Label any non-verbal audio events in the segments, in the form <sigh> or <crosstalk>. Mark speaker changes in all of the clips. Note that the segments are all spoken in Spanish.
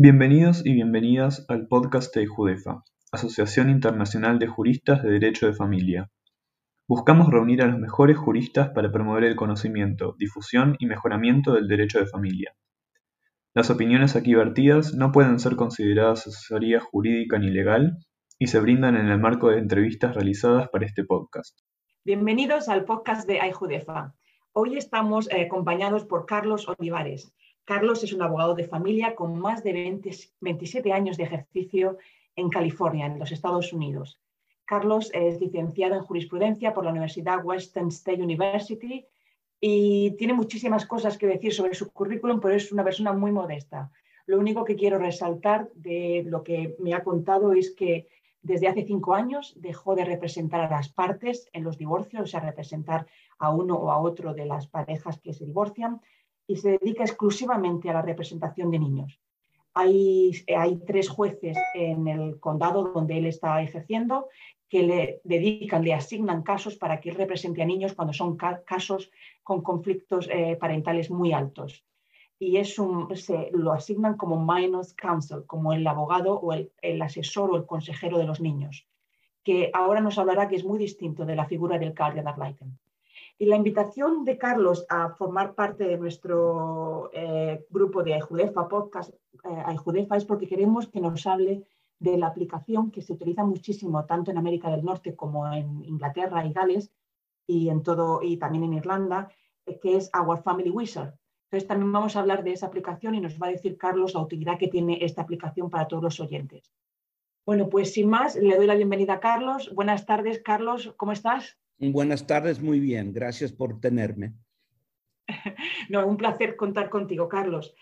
Speaker 1: Bienvenidos y bienvenidas al podcast de Judefa, Asociación Internacional de Juristas de Derecho de Familia. Buscamos reunir a los mejores juristas para promover el conocimiento, difusión y mejoramiento del derecho de familia. Las opiniones aquí vertidas no pueden ser consideradas asesoría jurídica ni legal y se brindan en el marco de entrevistas realizadas para este podcast.
Speaker 2: Bienvenidos al podcast de iJudefa. Hoy estamos eh, acompañados por Carlos Olivares. Carlos es un abogado de familia con más de 27 años de ejercicio en California, en los Estados Unidos. Carlos es licenciado en jurisprudencia por la Universidad Western State University y tiene muchísimas cosas que decir sobre su currículum, pero es una persona muy modesta. Lo único que quiero resaltar de lo que me ha contado es que desde hace cinco años dejó de representar a las partes en los divorcios, o sea, representar a uno o a otro de las parejas que se divorcian, y se dedica exclusivamente a la representación de niños. Hay, tres jueces en el condado donde él está ejerciendo que le dedican, le asignan casos para que él represente a niños cuando son casos con conflictos eh, parentales muy altos. Y es un, se lo asignan como minors counsel, como el abogado o el, el asesor o el consejero de los niños, que ahora nos hablará que es muy distinto de la figura del guardian ad litem. Y la invitación de Carlos a formar parte de nuestro eh, grupo de Aijudefa Podcast, eh, es porque queremos que nos hable de la aplicación que se utiliza muchísimo tanto en América del Norte como en Inglaterra y Gales y, en todo, y también en Irlanda, eh, que es Our Family Wizard. Entonces también vamos a hablar de esa aplicación y nos va a decir Carlos la utilidad que tiene esta aplicación para todos los oyentes. Bueno, pues sin más, le doy la bienvenida a Carlos. Buenas tardes, Carlos, ¿cómo estás?
Speaker 3: Buenas tardes, muy bien. Gracias por tenerme. <laughs>
Speaker 2: No, un placer contar contigo, Carlos.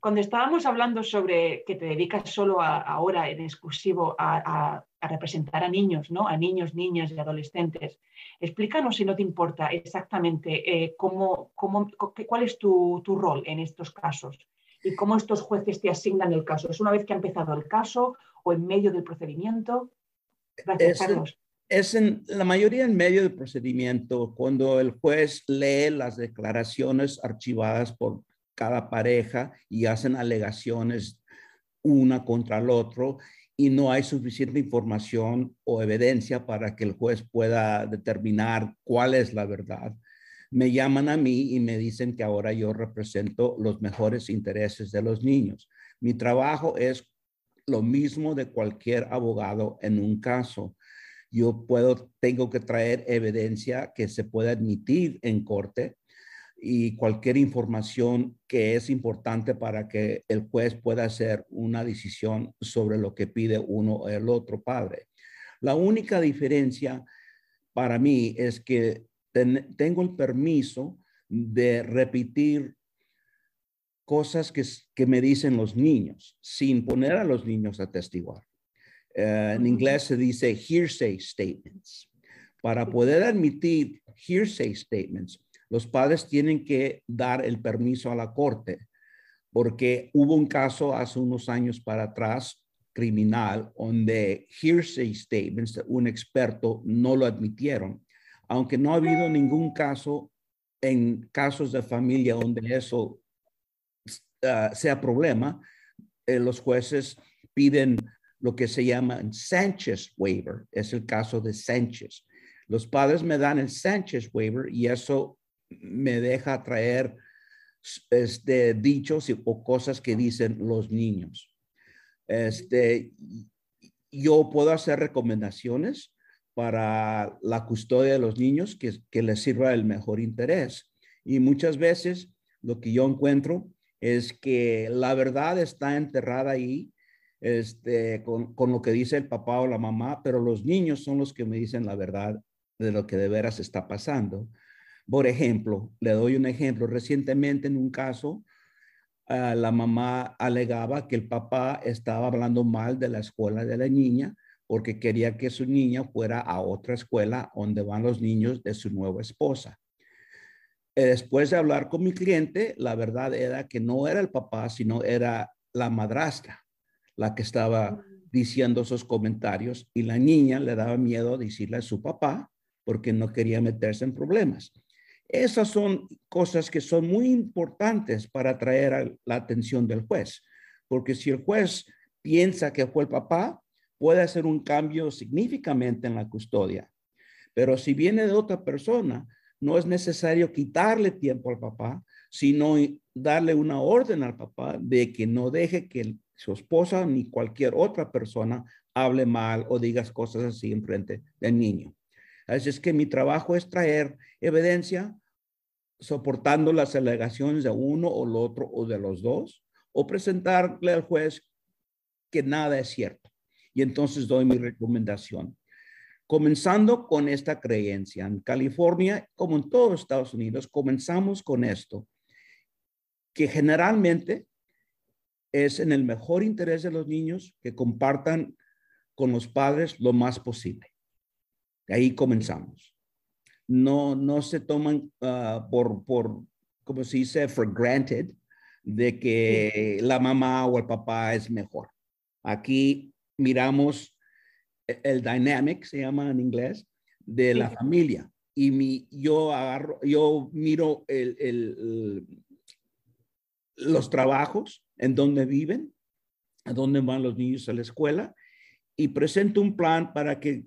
Speaker 2: Cuando estábamos hablando sobre que te dedicas solo ahora en exclusivo a, representar a niños, ¿no? A niños, niñas y adolescentes. Explícanos, si no te importa, exactamente eh, cómo, cómo, cuál es tu, tu, rol en estos casos y cómo estos jueces te asignan el caso. ¿Es una vez que ha empezado el caso o en medio del procedimiento?
Speaker 3: Gracias, Carlos es en la mayoría en medio del procedimiento, cuando el juez lee las declaraciones archivadas por cada pareja y hacen alegaciones una contra el otro y no hay suficiente información o evidencia para que el juez pueda determinar cuál es la verdad. Me llaman a mí y me dicen que ahora yo represento los mejores intereses de los niños. Mi trabajo es lo mismo de cualquier abogado en un caso yo puedo, tengo que traer evidencia que se pueda admitir en corte y cualquier información que es importante para que el juez pueda hacer una decisión sobre lo que pide uno o el otro padre. La única diferencia para mí es que tengo el permiso de repetir cosas que, que me dicen los niños sin poner a los niños a testiguar. Eh, en inglés se dice hearsay statements. Para poder admitir hearsay statements, los padres tienen que dar el permiso a la corte, porque hubo un caso hace unos años para atrás criminal donde hearsay statements de un experto no lo admitieron, aunque no ha habido ningún caso en casos de familia donde eso ah, sea problema, eh, los jueces piden lo que se llama Sánchez waiver. Es el caso de Sánchez. Los padres me dan el Sánchez waiver y eso me deja traer este, dichos o cosas que dicen los niños. Este, yo puedo hacer recomendaciones para la custodia de los niños que, que les sirva el mejor interés. Y muchas veces lo que yo encuentro es que la verdad está enterrada ahí este, con, con, lo que dice el papá o la mamá, pero los niños son los que me dicen la verdad de lo que de veras está pasando. Por ejemplo, le doy un ejemplo. Recientemente en un caso, uh, la mamá alegaba que el papá estaba hablando mal de la escuela de la niña porque quería que su niña fuera a otra escuela donde van los niños de su nueva esposa. Eh, después de hablar con mi cliente, la verdad era que no era el papá, sino era la madrastra la que estaba diciendo esos comentarios y la niña le daba miedo decirle a su papá porque no quería meterse en problemas. Esas son cosas que son muy importantes para atraer la atención del juez, porque si el juez piensa que fue el papá, puede hacer un cambio significativamente en la custodia. Pero si viene de otra persona, no es necesario quitarle tiempo al papá, sino darle una orden al papá de que no deje que su esposa ni cualquier otra persona hable mal o digas cosas así en frente del niño. Así es que mi trabajo es traer evidencia soportando las alegaciones de uno o el otro o de los dos, o presentarle al juez que nada es cierto. Y entonces doy mi recomendación. Comenzando con esta creencia, en California, como en todos Estados Unidos, comenzamos con esto, que generalmente es en el mejor interés de los niños que compartan con los padres lo más posible. De ahí comenzamos. No, no se toman ah, por, por, como se dice, for granted, de que la mamá o el papá es mejor. Aquí miramos e, el dynamic, se llama en inglés, de la familia. Y mi, yo agarro, yo miro el, los trabajos en donde viven, a dónde van los niños a la escuela y presento un plan para que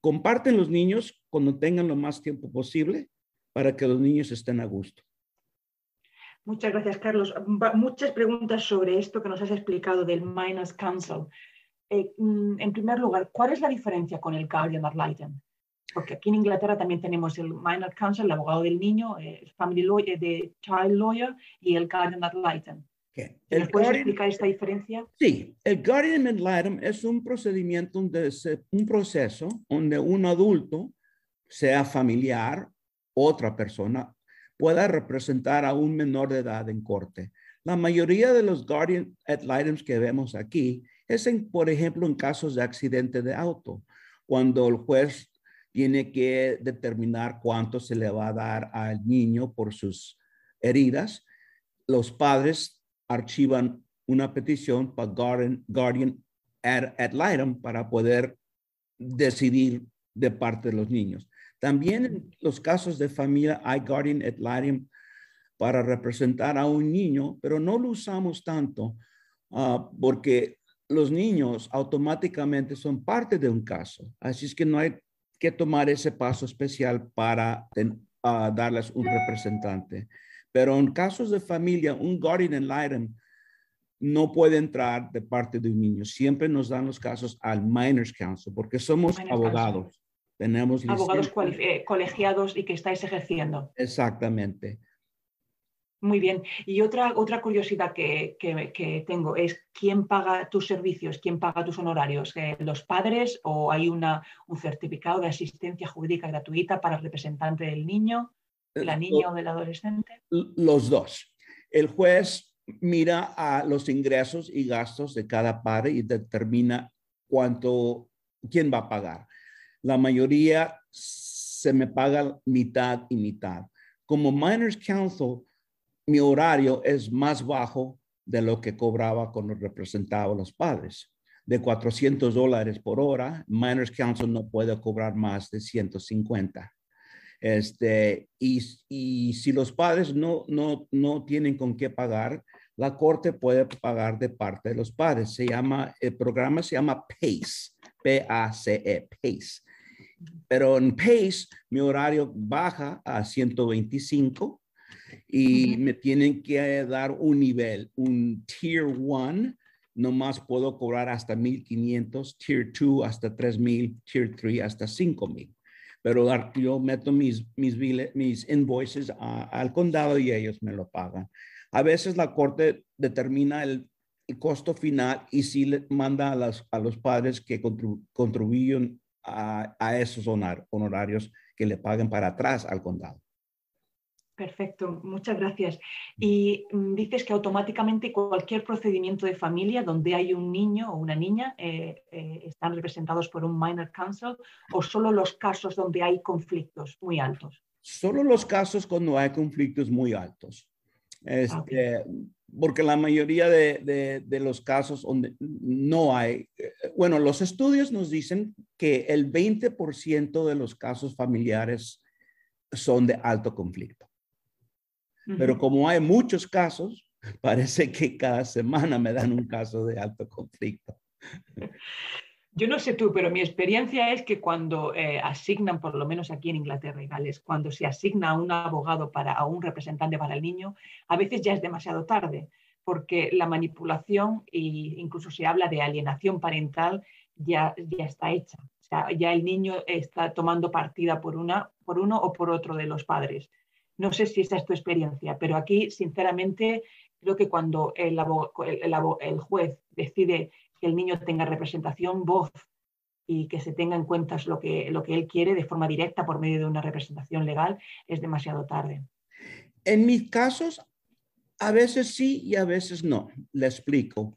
Speaker 3: comparten los niños cuando tengan lo más tiempo posible para que los niños estén a gusto.
Speaker 2: Muchas gracias, Carlos. Muchas preguntas sobre esto que nos has explicado del Minors Council. Eh, mm, en primer lugar, ¿cuál es la diferencia con el Guardian ad litem? Porque aquí en Inglaterra también tenemos el Minor Counsel, el abogado del niño, el eh, Family Lawyer, de Child Lawyer y el Guardian ad litem. ¿Me puedes explicar esta diferencia?
Speaker 3: Sí, el Guardian ad litem es un procedimiento, donde un proceso donde un adulto, sea familiar, otra persona, pueda representar a un menor de edad en corte. La mayoría de los guardian ad litem que vemos aquí es, en, por ejemplo, en casos de accidente de auto, cuando el juez tiene que determinar cuánto se le va a dar al niño por sus heridas. Los padres archivan una petición para guardian, guardian ad, ad litem para poder decidir de parte de los niños. También en los casos de familia hay guardian ad litem para representar a un niño, pero no lo usamos tanto ah, porque los niños automáticamente son parte de un caso. Así es que no hay que tomar ese paso especial para ah, darles un representante. Pero en casos de familia, un guardian ad litem no puede entrar de parte de un niño. Siempre nos dan los casos al Minors Council porque somos abogados. Tenemos
Speaker 2: abogados eh, colegiados y que estáis ejerciendo.
Speaker 3: Exactamente.
Speaker 2: Muy bien. Y otra, otra curiosidad que, tengo es quién paga tus servicios, quién paga tus honorarios, eh, los padres o hay una, un certificado de asistencia jurídica gratuita para el representante del niño, de la niña o del adolescente.
Speaker 3: Los dos. El juez mira a los ingresos y gastos de cada padre y determina cuánto, quién va a pagar. La mayoría se me paga mitad y mitad. Como Minors Council, mi horario es más bajo de lo que cobraba cuando representaba a los padres. De 400 dólares por hora, Minors Council no puede cobrar más de 150. Este, y, y si los padres no, no, no tienen con qué pagar, la corte puede pagar de parte de los padres. Se llama, el programa se llama PACE, P-A-C-E, PACE. Pero en PACE mi horario baja a 125 y me tienen que dar un nivel, un Tier 1, nomás puedo cobrar hasta 1500, Tier 2 hasta 3000, Tier 3 hasta 5000. Pero yo meto mis, mis, invoices al condado y ellos me lo pagan. A veces la corte determina el, costo final y sí le manda a, a los padres que contribuyen a, esos honorarios que le paguen para atrás al condado.
Speaker 2: Perfecto, muchas gracias. Y mm, dices que automáticamente cualquier procedimiento de familia donde hay un niño o una niña eh, eh, están representados por un minor counsel o solo los casos donde hay conflictos muy altos.
Speaker 3: Solo los casos cuando hay conflictos muy altos. Este, porque la mayoría de, los casos donde no hay, eh, bueno, los estudios nos dicen que el 20% de los casos familiares son de alto conflicto. Pero como hay muchos casos, <laughs> Parece que cada semana me dan un caso de alto conflicto.
Speaker 2: Yo no sé tú, pero mi experiencia es que cuando eh, asignan, por lo menos aquí en Inglaterra y Gales, cuando se asigna a un abogado para a un representante para el niño, a veces ya es demasiado tarde, porque la manipulación e incluso se habla de alienación parental ya, ya está hecha. O sea, ya el niño está tomando partida por, una, por uno o por otro de los padres. No sé si esa es tu experiencia, pero aquí, sinceramente, creo que cuando el, el juez decide que el niño tenga representación, voz y que se tenga en cuenta lo que, lo que él quiere de forma directa por medio de una representación legal, es demasiado tarde.
Speaker 3: En mis casos, a veces sí y a veces no. Le explico.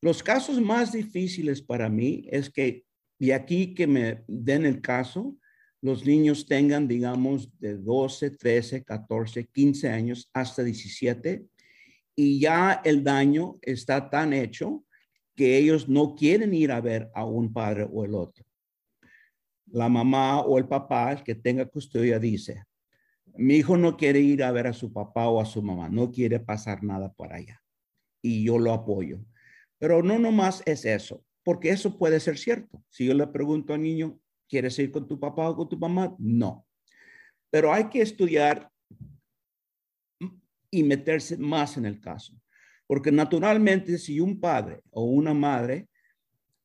Speaker 3: Los casos más difíciles para mí es que de aquí que me den el caso, los niños tengan, digamos, de 12, 13, 14, 15 años hasta 17 y ya el daño está tan hecho que ellos no quieren ir a ver a un padre o el otro. La mamá o el papá, el que tenga custodia, dice, mi hijo no quiere ir a ver a su papá o a su mamá, no quiere pasar nada por allá. Y yo lo apoyo. Pero no nomás es eso, porque eso puede ser cierto. Si yo le pregunto al niño, ¿quieres ir con tu papá o con tu mamá? No. Pero hay que estudiar y meterse más en el caso. Porque naturalmente si un padre o una madre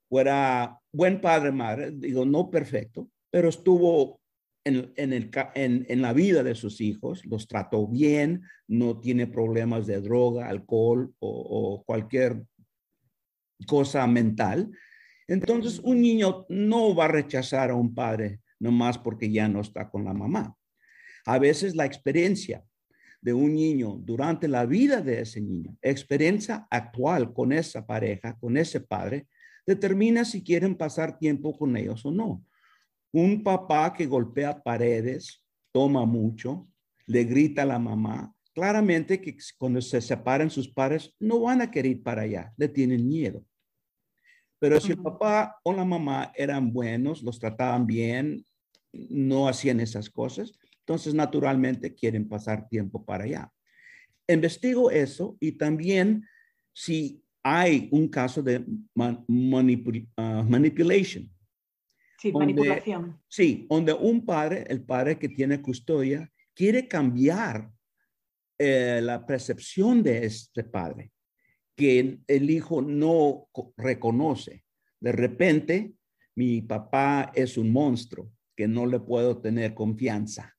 Speaker 3: fuera buen padre, madre, digo, no perfecto, pero estuvo en, el, en, la vida de sus hijos, los trató bien, no tiene problemas de droga, alcohol o, cualquier cosa mental. Entonces, un niño no va a rechazar a un padre nomás porque ya no está con la mamá. A veces la experiencia de un niño durante la vida de ese niño, experiencia actual con esa pareja, con ese padre, determina si quieren pasar tiempo con ellos o no. Un papá que golpea paredes, toma mucho, le grita a la mamá, claramente que cuando se separan sus padres no van a querer ir para allá, le tienen miedo. Pero si el papá o la mamá eran buenos, los trataban bien, no hacían esas cosas, entonces, naturalmente quieren pasar tiempo para allá. Investigo eso y también si hay un caso de ah, manipulation.
Speaker 2: Sí, manipulación.
Speaker 3: Sí, donde un padre, el padre que tiene custodia, quiere cambiar eh, la percepción de este padre, que el hijo no reconoce. De repente, mi papá es un monstruo que no le puedo tener confianza.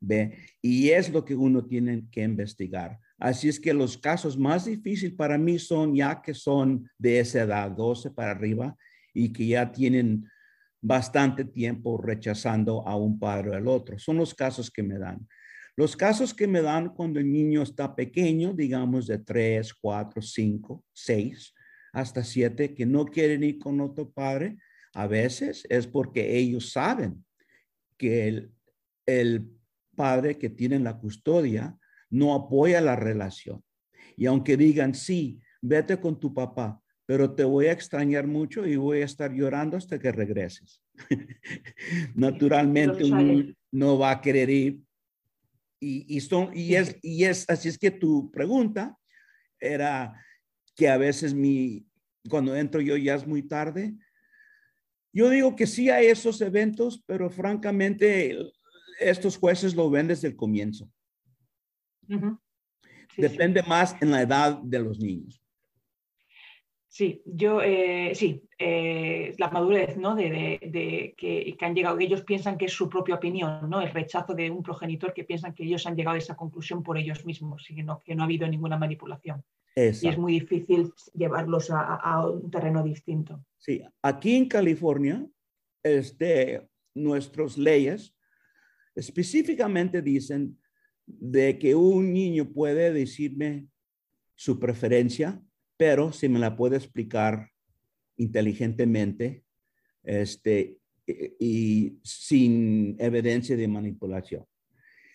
Speaker 3: ¿ve? Y es lo que uno tiene que investigar. Así es que los casos más difíciles para mí son ya que son de esa edad, 12 para arriba, y que ya tienen bastante tiempo rechazando a un padre o al otro. Son los casos que me dan. Los casos que me dan cuando el niño está pequeño, digamos de 3, 4, 5, 6, hasta 7, que no quieren ir con otro padre, a veces es porque ellos saben que el, el padre que tiene la custodia no apoya la relación. Y aunque digan, sí, vete con tu papá, pero te voy a extrañar mucho y voy a estar llorando hasta que regreses. <laughs> Naturalmente no va a querer ir. Y, y, son, y, es, y es, así es que tu pregunta era que a veces mi, cuando entro yo ya es muy tarde. Yo digo que sí hay esos eventos, pero francamente estos jueces lo ven desde el comienzo. Depende más en la edad de los niños.
Speaker 2: Sí, yo eh, sí, eh, la madurez, ¿no? De, que, han llegado, ellos piensan que es su propia opinión, ¿no? El rechazo de un progenitor que piensan que ellos han llegado a esa conclusión por ellos mismos y que no, que no ha habido ninguna manipulación. Y es muy difícil llevarlos a, a, un terreno distinto.
Speaker 3: Sí, aquí en California, este, nuestras leyes específicamente dicen de que un niño puede decirme su preferencia, pero si me la puede explicar inteligentemente este, y, sin evidencia de manipulación.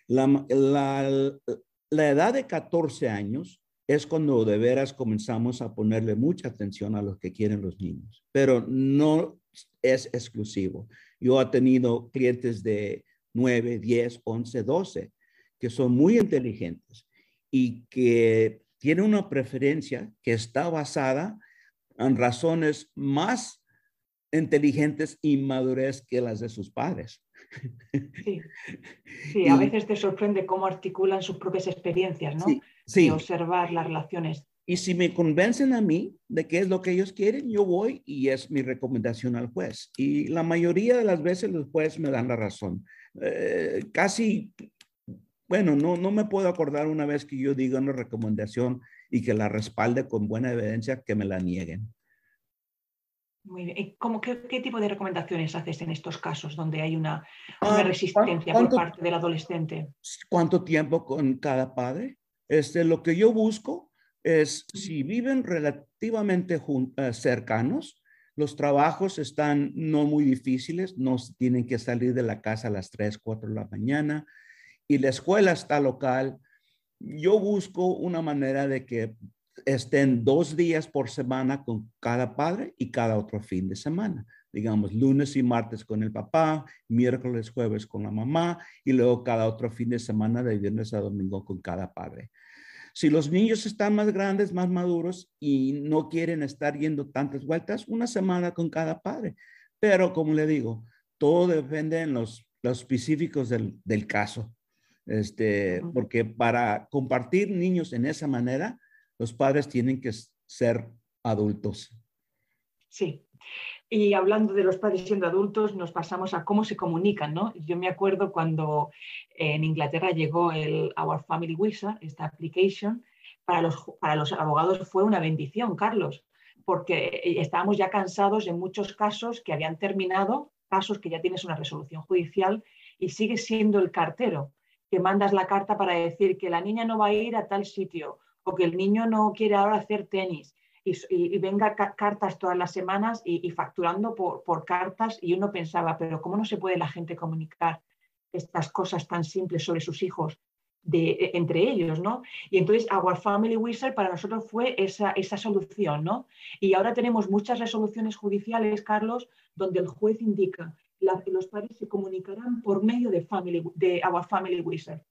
Speaker 3: La, la, edad de 14 años es cuando de veras comenzamos a ponerle mucha atención a lo que quieren los niños, pero no es exclusivo. Yo he tenido clientes de 9, 10, 11, 12, que son muy inteligentes y que tiene una preferencia que está basada en razones más inteligentes y madurez que las de sus padres.
Speaker 2: Sí, sí <laughs> a veces te sorprende cómo articulan sus propias experiencias, ¿no?
Speaker 3: Sí,
Speaker 2: Y observar las relaciones.
Speaker 3: Y si me convencen a mí de qué es lo que ellos quieren, yo voy y es mi recomendación al juez. Y la mayoría de las veces los jueces me dan la razón. Eh, casi, bueno, no, no me puedo acordar una vez que yo diga una recomendación y que la respalde con buena evidencia que me la nieguen.
Speaker 2: Muy bien. ¿Y cómo, qué, tipo de recomendaciones haces en estos casos donde hay una, ah, resistencia por parte del adolescente?
Speaker 3: ¿Cuánto tiempo con cada padre? Este, lo que yo busco es si viven relativamente eh, cercanos, los trabajos están no muy difíciles, no tienen que salir de la casa a las 3, 4 de la mañana y la escuela está local. Yo busco una manera de que estén dos días por semana con cada padre y cada otro fin de semana. Digamos, lunes y martes con el papá, miércoles, jueves con la mamá y luego cada otro fin de semana de viernes a domingo con cada padre. Si los niños están más grandes, más maduros y no quieren estar yendo tantas vueltas, una semana con cada padre. Pero como le digo, todo depende en los, los específicos del, del caso. Este, porque para compartir niños en esa manera, los padres tienen que ser adultos.
Speaker 2: Sí. Y hablando de los padres siendo adultos, nos pasamos a cómo se comunican, ¿no? Yo me acuerdo cuando en Inglaterra llegó el Our Family Visa, esta application, para los, para los abogados fue una bendición, Carlos, porque estábamos ya cansados en muchos casos que habían terminado, casos que ya tienes una resolución judicial y sigues siendo el cartero, que mandas la carta para decir que la niña no va a ir a tal sitio o que el niño no quiere ahora hacer tenis y, venga cartas todas las semanas y, facturando por, por, cartas y uno pensaba, pero ¿cómo no se puede la gente comunicar estas cosas tan simples sobre sus hijos de, e, entre ellos, ¿no? Y entonces Our Family Wizard para nosotros fue esa, esa solución, ¿no? Y ahora tenemos muchas resoluciones judiciales, Carlos, donde el juez indica los padres se comunicarán por medio de, family, de Our Family Wizard.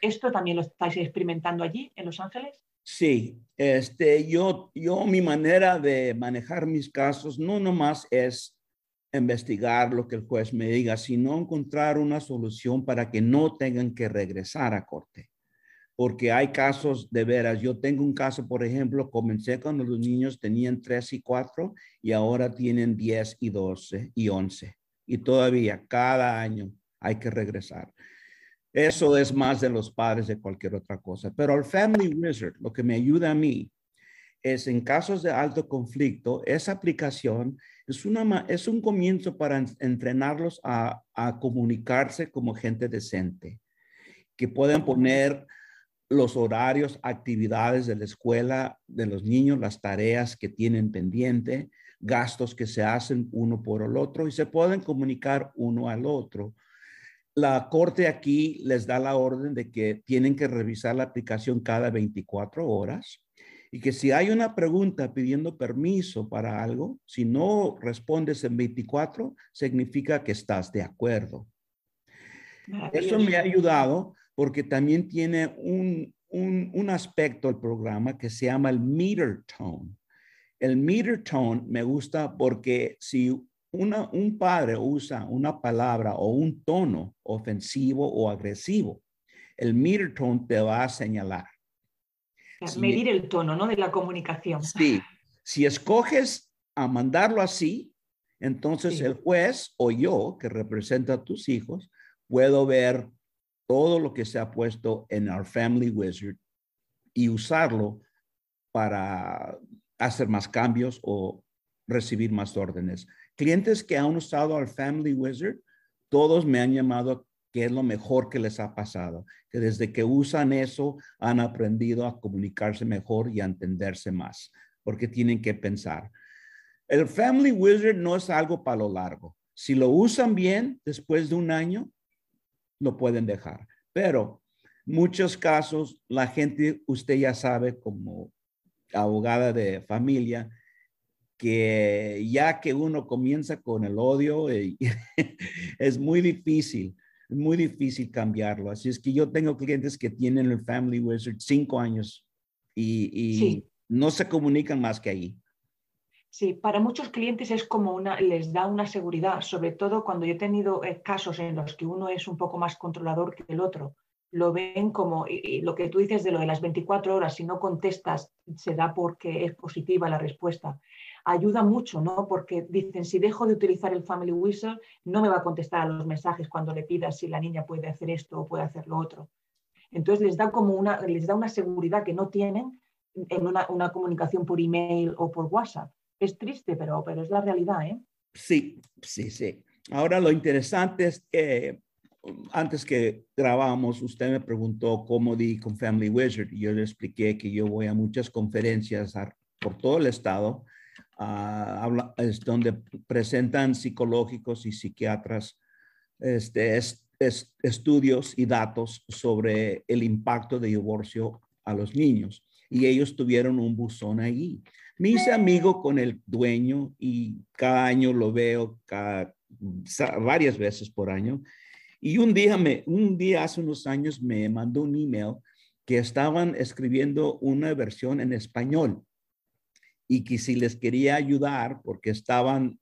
Speaker 2: ¿Esto también lo estáis experimentando allí en Los Ángeles?
Speaker 3: Sí, este, yo, yo, mi manera de manejar mis casos no nomás es investigar lo que el juez me diga, sino encontrar una solución para que no tengan que regresar a corte. Porque hay casos de veras. Yo tengo un caso, por ejemplo, comencé cuando los niños tenían 3 y 4 y ahora tienen 10 y 12 y 11. Y todavía cada año hay que regresar. Eso es más de los padres de cualquier otra cosa. Pero el Family Wizard, lo que me ayuda a mí es en casos de alto conflicto, esa aplicación es, una, es un comienzo para entrenarlos a, a comunicarse como gente decente, que puedan poner los horarios, actividades de la escuela de los niños, las tareas que tienen pendiente, gastos que se hacen uno por el otro y se pueden comunicar uno al otro la corte aquí les da la orden de que tienen que revisar la aplicación cada 24 horas y que si hay una pregunta pidiendo permiso para algo, si no respondes en 24, significa que estás de acuerdo. Eso me ha ayudado porque también tiene un, un, un aspecto el programa que se llama el meter tone. El meter tone me gusta porque si un padre usa una palabra o un tono ofensivo o agresivo, el meter tone te va a señalar.
Speaker 2: medir el tono, ¿no? De la comunicación.
Speaker 3: Sí. Si escoges a mandarlo así, entonces el juez o yo, que representa a tus hijos, puedo ver todo lo que se ha puesto en our Family Wizard y usarlo para hacer más cambios o recibir más órdenes. Clientes que han usado al Family Wizard, todos me han llamado que es lo mejor que les ha pasado, que desde que usan eso han aprendido a comunicarse mejor y a entenderse más, porque tienen que pensar. El Family Wizard no es algo para lo largo. Si lo usan bien, después de un año, lo pueden dejar. Pero muchos casos, la gente, usted ya sabe como abogada de familia, que ya que uno comienza con el odio, eh, <laughs> es muy difícil, muy difícil cambiarlo. Así es que yo tengo clientes que tienen el Family Wizard cinco años y, no se comunican más que ahí.
Speaker 2: Sí, para muchos clientes es como una, les da una seguridad, sobre todo cuando yo he tenido eh, casos en los que uno es un poco más controlador que el otro. Lo ven como lo que tú dices de lo de las 24 horas, si no contestas, se da porque es positiva la respuesta. Ayuda mucho, ¿no? Porque dicen, si dejo de utilizar el Family Whistle, no me va a contestar a los mensajes cuando le pidas si la niña puede hacer esto o puede hacer lo otro. Entonces les da como una, les da una seguridad que no tienen en una, una comunicación por email o por WhatsApp. Es triste, pero, pero es la realidad, ¿eh?
Speaker 3: Sí, sí, sí. Ahora lo interesante es que antes que grabamos, usted me preguntó cómo di con Family Wizard yo le expliqué que yo voy a muchas conferencias por todo el estado, es donde presentan psicológicos y psiquiatras este, estudios y datos sobre el impacto de divorcio a los niños. Y ellos tuvieron un buzón ahí. Me hice amigo con el dueño y cada año lo veo varias veces por año. Y un día, me, un día hace unos años me mandó un email que estaban escribiendo una versión en español y que si les quería ayudar porque estaban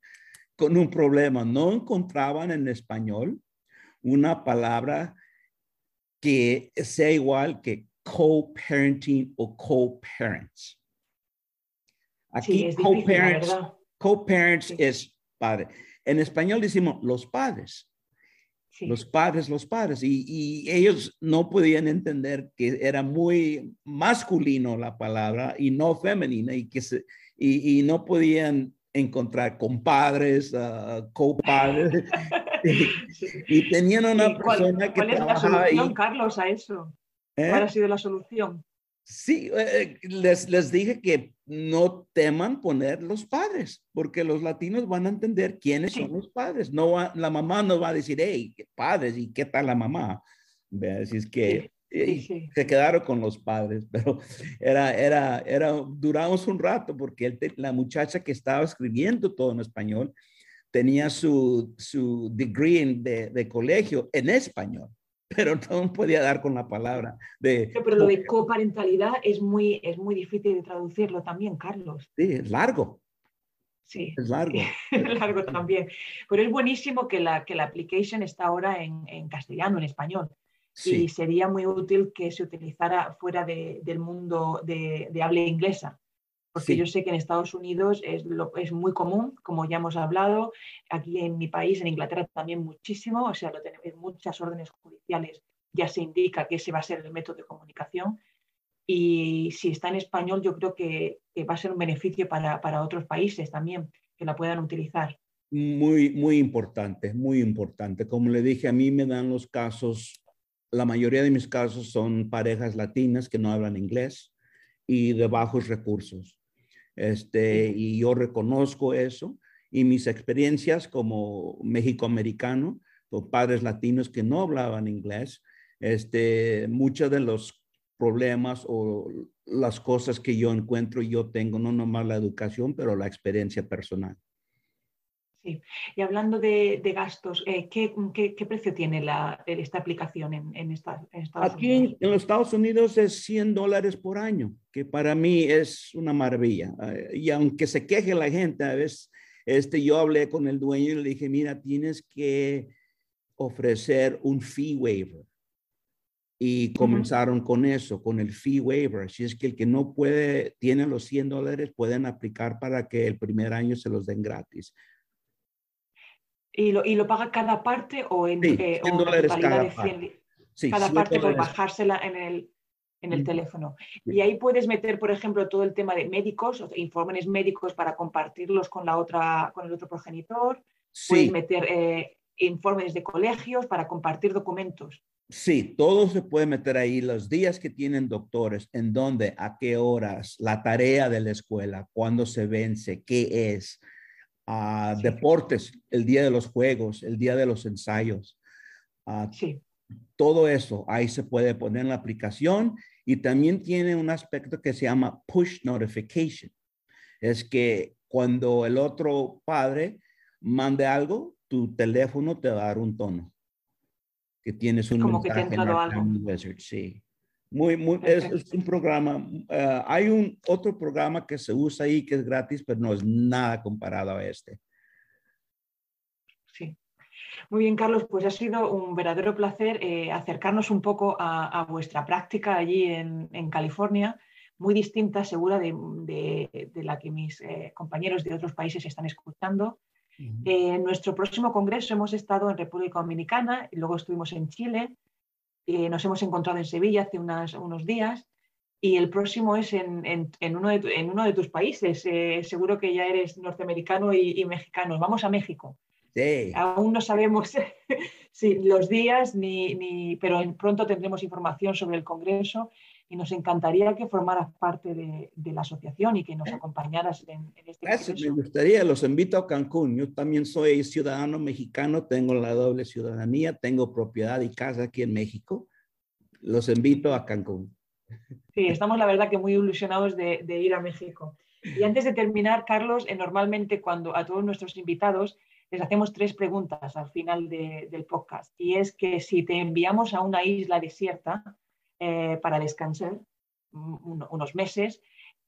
Speaker 3: con un problema, no encontraban en español una palabra que sea igual que co-parenting o co-parents.
Speaker 2: Aquí co-parents,
Speaker 3: co-parents es padre. En español decimos los padres. Los padres, los padres. Y, ellos no podían entender que era muy masculino la palabra y no femenina y que se, y, no podían encontrar compadres, uh, copadres. <laughs> y, tenían una persona que
Speaker 2: ¿Cuál es la solución, Carlos, a eso? ¿Eh? ¿Cuál ha sido la solución?
Speaker 3: Sí, eh, les, les dije que no teman poner los padres, porque los latinos van a entender quiénes son los padres. No la mamá no va a decir, hey, padres, ¿y qué tal la mamá? Así es que se quedaron con los padres, pero era, era, era, duramos un rato porque la muchacha que estaba escribiendo todo en español tenía su, su degree de, de colegio en español pero no podía dar con la palabra. De,
Speaker 2: pero lo de coparentalidad es muy, es muy difícil de traducirlo también, Carlos.
Speaker 3: Sí, es largo.
Speaker 2: Sí.
Speaker 3: Es largo. <laughs>
Speaker 2: es largo también. Pero es buenísimo que la, que la application está ahora en, en castellano, en español. Sí. Y sería muy útil que se utilizara fuera de, del mundo de, de habla inglesa porque yo sé que en Estados Unidos es, lo, es muy común, como ya hemos hablado, aquí en mi país, en Inglaterra también muchísimo, o sea, lo tenemos, en muchas órdenes judiciales ya se indica que ese va a ser el método de comunicación y si está en español yo creo que, que va a ser un beneficio para, para, otros países también que la puedan utilizar.
Speaker 3: Muy, muy importante, muy importante. Como le dije, a mí me dan los casos, la mayoría de mis casos son parejas latinas que no hablan inglés y de bajos recursos. Este, y yo reconozco eso y mis experiencias como mexicoamericano, con padres latinos que no hablaban inglés, este, muchos de los problemas o las cosas que yo encuentro, yo tengo no nomás la educación, pero la experiencia personal.
Speaker 2: Sí, y hablando de, gastos, eh, ¿qué, precio tiene esta aplicación en, en, Estados Unidos?
Speaker 3: Aquí en, los Estados Unidos es 100 dólares por año, que para mí es una maravilla. Eh, y aunque se queje la gente, a veces este, yo hablé con el dueño y le dije, mira, tienes que ofrecer un fee waiver. Y comenzaron con eso, con el fee waiver. Así es que el que no puede, tiene los 100 dólares, pueden aplicar para que el primer año se los den gratis.
Speaker 2: ¿Y lo, y lo paga cada parte o en,
Speaker 3: eh, dólares cada parte?
Speaker 2: cada parte por bajársela en el, en el teléfono. Y ahí puedes meter, por ejemplo, todo el tema de médicos, o informes médicos para compartirlos con, la otra, con el otro progenitor. Puedes meter eh, informes de colegios para compartir documentos.
Speaker 3: Sí, todo se puede meter ahí, los días que tienen doctores, en dónde, a qué horas, la tarea de la escuela, cuándo se vence, qué es, a deportes, el día de los juegos, el día de los ensayos.
Speaker 2: sí.
Speaker 3: Todo eso ahí se puede poner en la aplicación y también tiene un aspecto que se llama push notification. Es que cuando el otro padre mande algo, tu teléfono te va a dar un tono. Que tienes un
Speaker 2: Como mensaje que te algo.
Speaker 3: Wizard, sí. Muy, muy, es, un programa. Eh, hay un otro programa que se usa ahí que es gratis, pero no es nada comparado a este.
Speaker 2: Sí. Muy bien, Carlos, pues ha sido un verdadero placer eh, acercarnos un poco a, vuestra práctica allí en, California, muy distinta, segura, de, la que mis eh, compañeros de otros países están escuchando. en nuestro próximo congreso hemos estado en República Dominicana y luego estuvimos en Chile nos hemos encontrado en Sevilla hace unos días y el próximo es en, uno, de, tus países. Eh, seguro que ya eres norteamericano y, mexicano. Vamos a México. Sí. Aún no sabemos <laughs> si los días, ni, ni, pero pronto tendremos información sobre el Congreso y nos encantaría que formaras parte de, la asociación y que nos acompañaras en, este
Speaker 3: Gracias, me gustaría, los invito a Cancún. Yo también soy ciudadano mexicano, tengo la doble ciudadanía, tengo propiedad y casa aquí en México. Los invito a Cancún.
Speaker 2: Sí, estamos la verdad que muy ilusionados de, ir a México. Y antes de terminar, Carlos, eh, normalmente cuando a todos nuestros invitados les hacemos tres preguntas al final del podcast. Y es que si te enviamos a una isla desierta, eh, para descansar unos meses,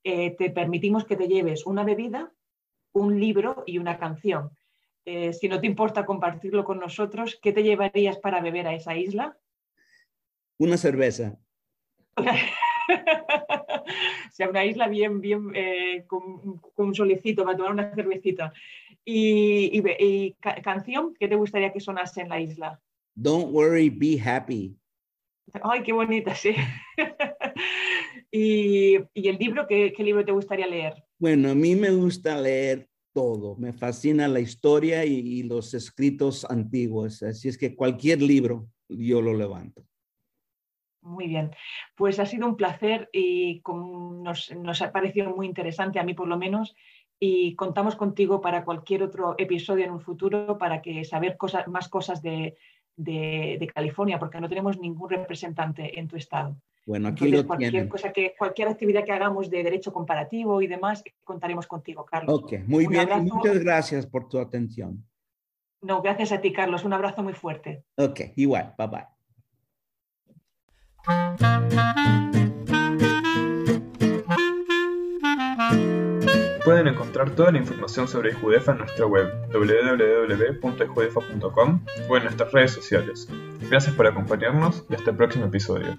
Speaker 2: eh, te permitimos que te lleves una bebida, un libro y una canción. Eh, si no te importa compartirlo con nosotros, ¿qué te llevarías para beber a esa isla?
Speaker 3: Una cerveza. <laughs>
Speaker 2: o sea, una isla bien, bien con, un solecito para tomar una cervecita. Y, y canción, ¿qué te gustaría que sonase en la isla?
Speaker 3: Don't worry, be happy.
Speaker 2: Ay, qué bonita, sí. <laughs> y, el libro, ¿qué, libro te gustaría leer?
Speaker 3: Bueno, a mí me gusta leer todo. Me fascina la historia y, los escritos antiguos. Así es que cualquier libro yo lo levanto.
Speaker 2: Muy bien, pues ha sido un placer y nos, nos, ha parecido muy interesante, a mí por lo menos, y contamos contigo para cualquier otro episodio en un futuro para que saber cosas, más cosas de, de, California, porque no tenemos ningún representante en tu estado.
Speaker 3: Bueno, aquí lo
Speaker 2: cualquier cosa que cualquier actividad que hagamos de derecho comparativo y demás, contaremos contigo, Carlos.
Speaker 3: Ok, muy bien. Muchas gracias por tu atención.
Speaker 2: No, gracias a ti, Carlos. Un abrazo muy fuerte.
Speaker 3: Ok, igual. Bye bye.
Speaker 1: Pueden encontrar toda la información sobre Judefa en nuestra web www.judefa.com o en nuestras redes sociales. Gracias por acompañarnos y hasta el próximo episodio.